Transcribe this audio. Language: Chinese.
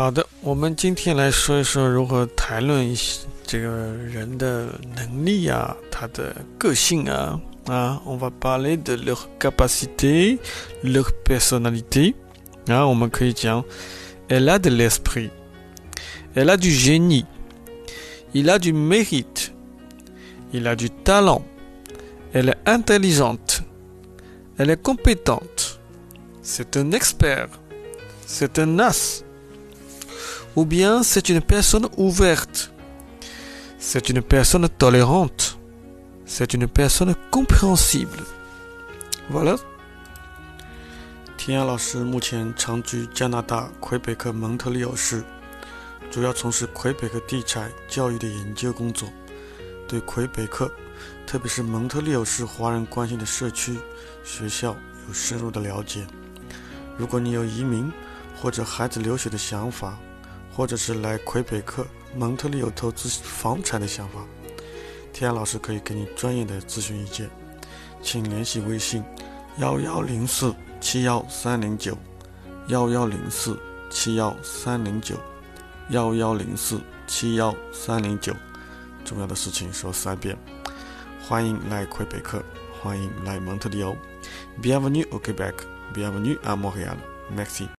好的，我们今天来说一说如何谈论一些这个人的能力啊，他的个性啊啊。On va parler de leur capacité, leur personnalité。然后我们可以讲，elle a de l'esprit, elle a du génie, il a du mérite, il a du talent, elle est intelligente, elle est compétente, c'est un expert, c'est un as Ou bien c'est une personne ouverte, c'est une personne tolérante, c'est une personne compréhensible. Voilà. 田亚老师目前长居加拿大魁北克蒙特利尔市，主要从事魁北克地产教育的研究工作，对魁北克，特别是蒙特利尔市华人关心的社区、学校有深入的了解。如果你有移民或者孩子留学的想法，或者是来魁北克蒙特利尔投资房产的想法，天安老师可以给你专业的咨询意见，请联系微信幺幺零四七幺三零九幺幺零四七幺三零九幺幺零四七幺三零九。重要的事情说三遍，欢迎来魁北克，欢迎来蒙特利尔，Bienvenue au Québec，Bienvenue à Montréal，Merci。